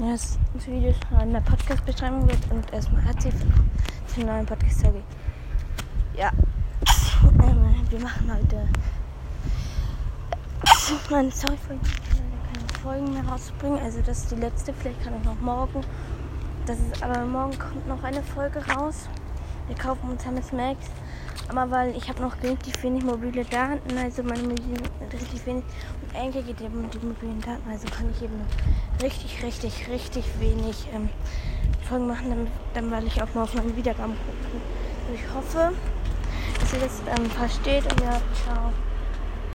Das Video in der Podcast-Beschreibung wird und erstmal herzlich willkommen zur neuen Podcast-Folge. Ja, ähm, wir machen heute. Nein, sorry, ich keine Folgen mehr rauszubringen. Also, das ist die letzte. Vielleicht kann ich noch morgen. Das ist aber morgen kommt noch eine Folge raus. Wir kaufen uns Hermes Max. Aber weil ich habe noch relativ wenig mobile Daten, also meine mobilen richtig wenig. Und eigentlich geht eben die mobilen Daten, also kann ich eben richtig, richtig, richtig wenig ähm, Folgen machen, dann, dann weil ich auch mal auf meine Wiedergaben gucken. Also ich hoffe, dass ihr das ähm, versteht und ja, ciao.